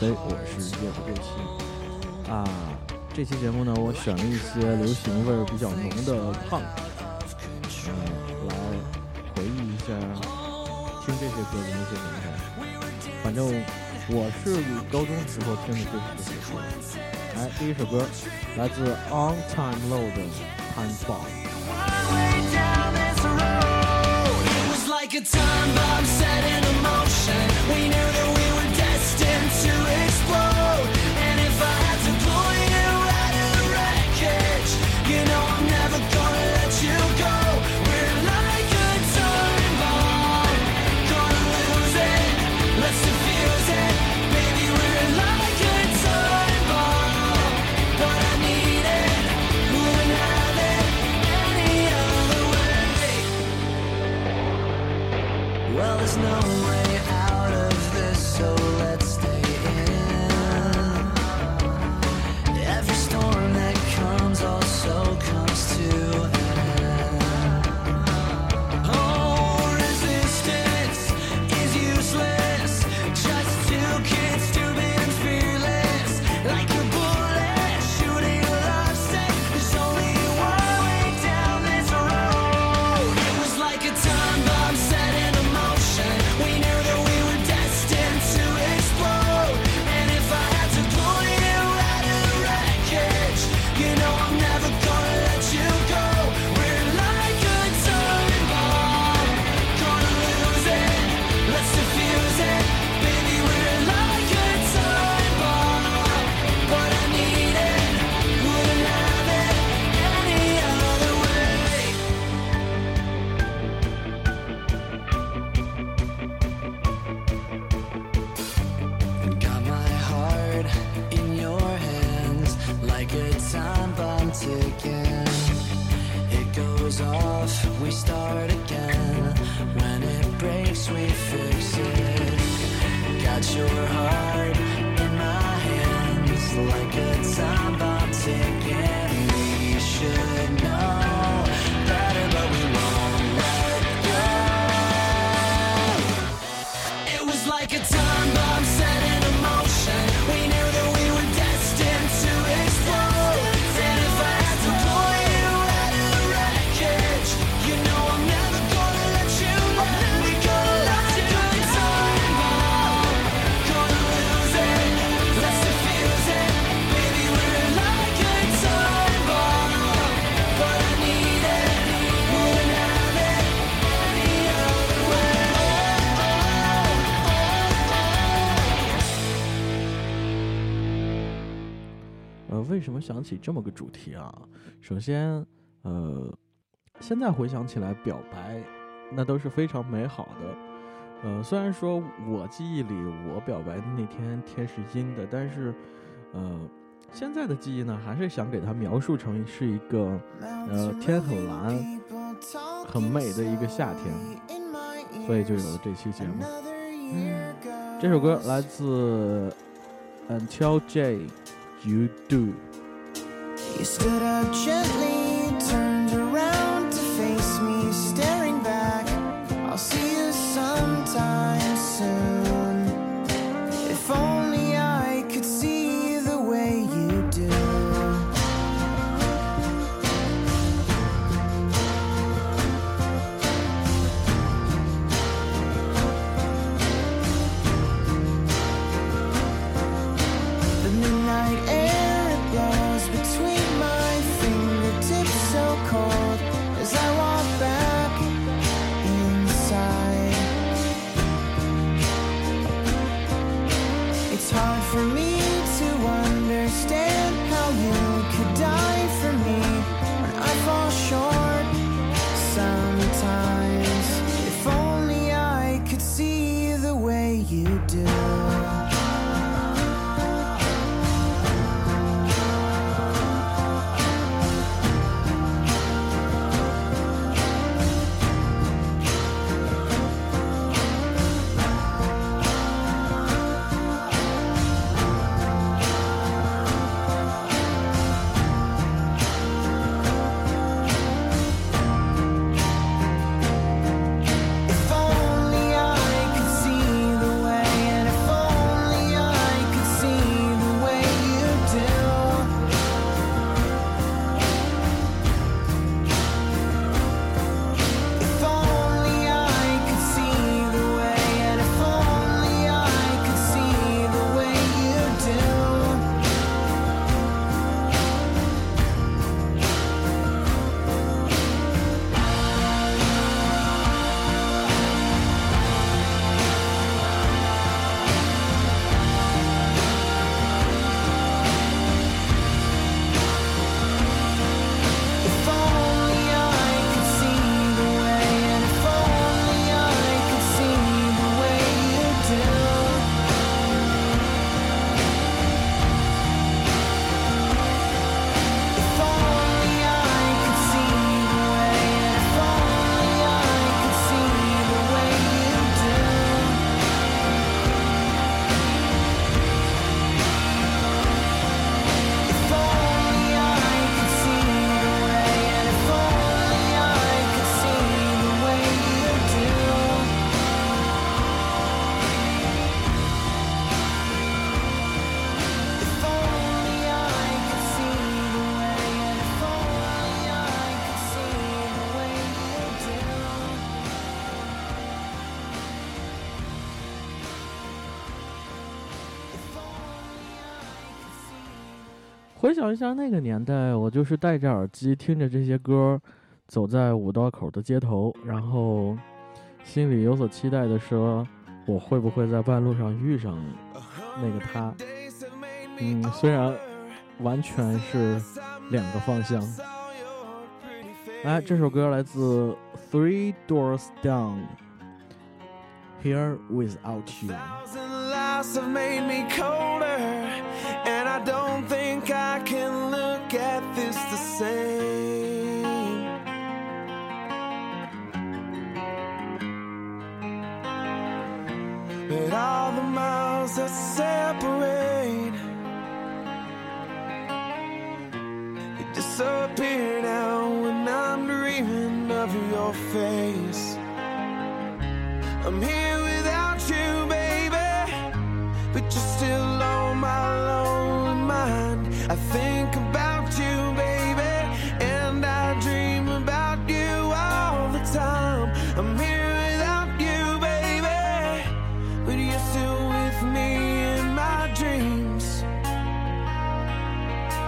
嗨，大家好，欢迎收听音乐起飞，我是叶不对齐啊。这期节目呢，我选了一些流行味儿比较浓的 punk，嗯，来回忆一下听这些歌的那些年代。反正我是高中时候听的就是这些歌。来，第一首歌来自 On Time Low 的《Time Bomb》。Your heart 起这么个主题啊？首先，呃，现在回想起来，表白那都是非常美好的。呃，虽然说我记忆里我表白的那天天是阴的，但是，呃，现在的记忆呢，还是想给它描述成是一个，呃，天很蓝、很美的一个夏天，所以就有了这期节目。这首歌来自 Until J。You do。You stood up gently, turned around to face me, staring back. I'll see you sometime 想一下那个年代，我就是戴着耳机听着这些歌，走在五道口的街头，然后心里有所期待的说，我会不会在半路上遇上那个他？嗯，虽然完全是两个方向。哎，这首歌来自 Three Doors Down。Here without you。But all the miles that separate they disappear now when I'm dreaming of your face.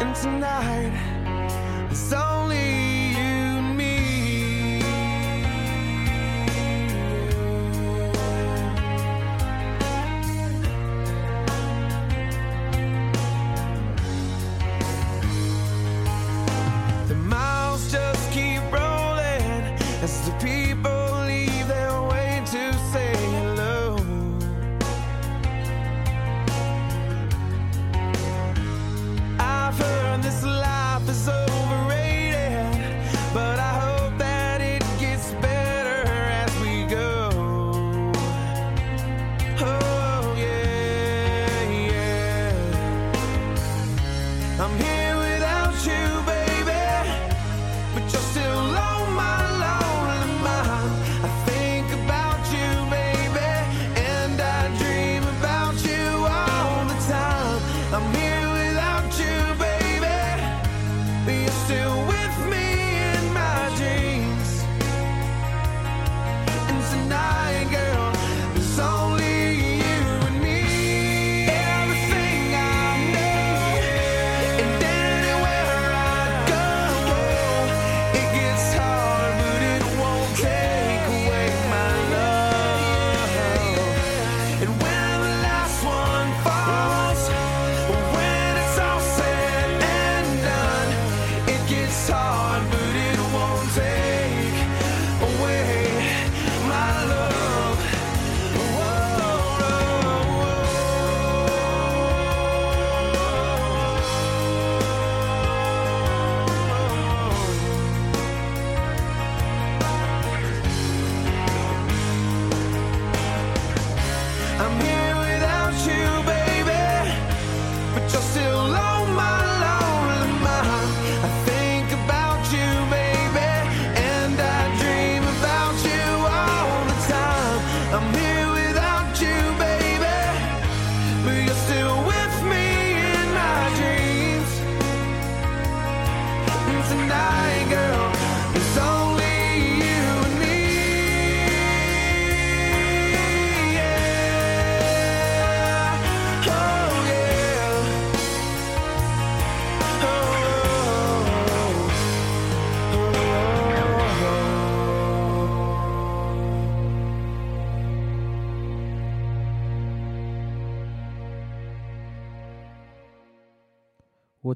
And tonight, it's only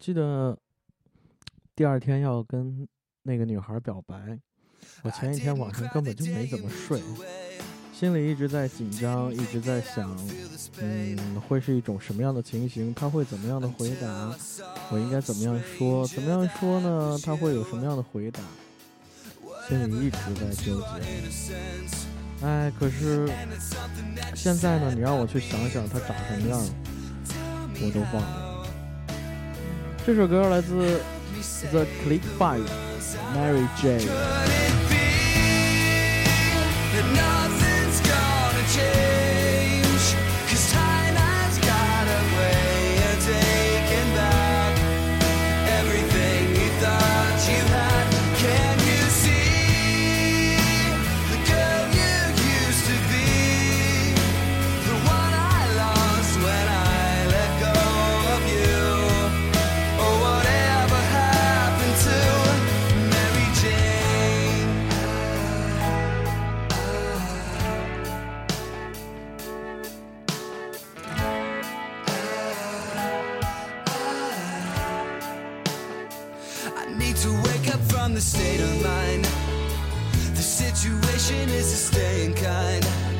记得第二天要跟那个女孩表白，我前一天晚上根本就没怎么睡，心里一直在紧张，一直在想，嗯，会是一种什么样的情形？她会怎么样的回答？我应该怎么样说？怎么样说呢？她会有什么样的回答？心里一直在纠结。哎，可是现在呢？你让我去想想她长什么样，我都忘了。这首歌来自 The Click Five Mary J。a n e。Situation is a staying kind.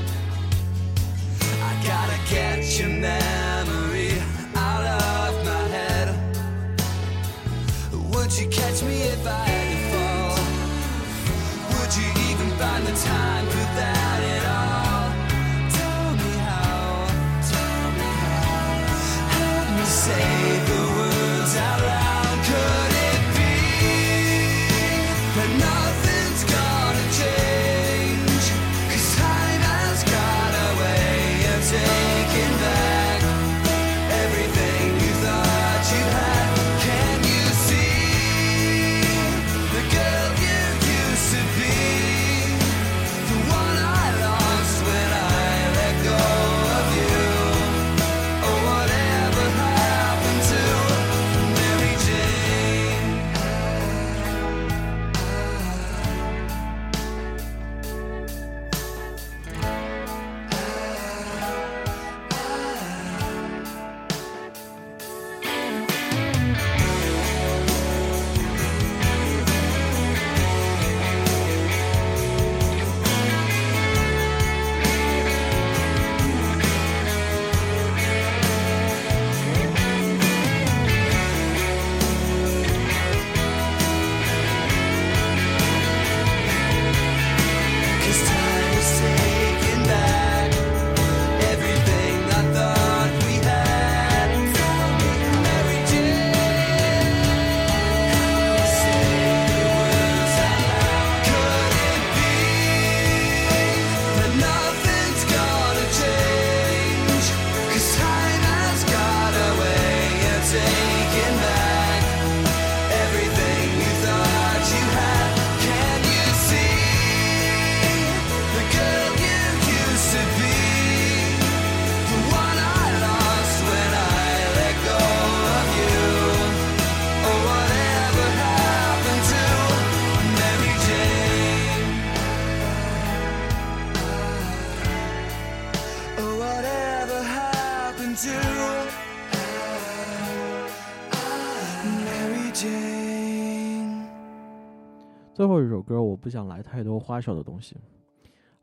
最后一首歌，我不想来太多花哨的东西，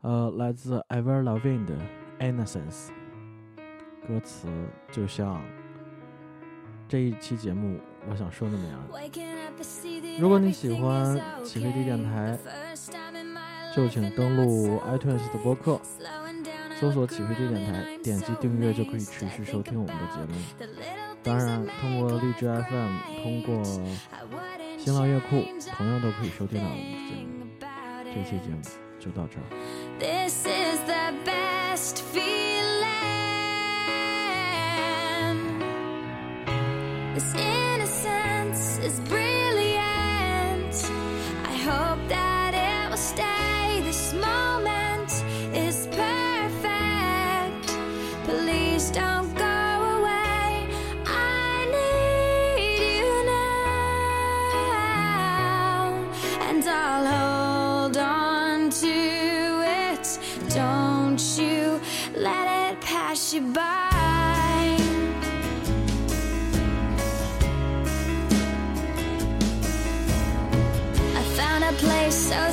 呃，来自 Ever Loving 的《Innocence》，歌词就像这一期节目我想说的那样。如果你喜欢起飞地电台，就请登录 iTunes 的播客，搜索“起飞地电台”，点击订阅就可以持续收听我们的节目。当然，通过荔枝 FM，通过新浪乐库，同样都可以收听到我们的节目。这期节目就到这儿。This is the best feeling.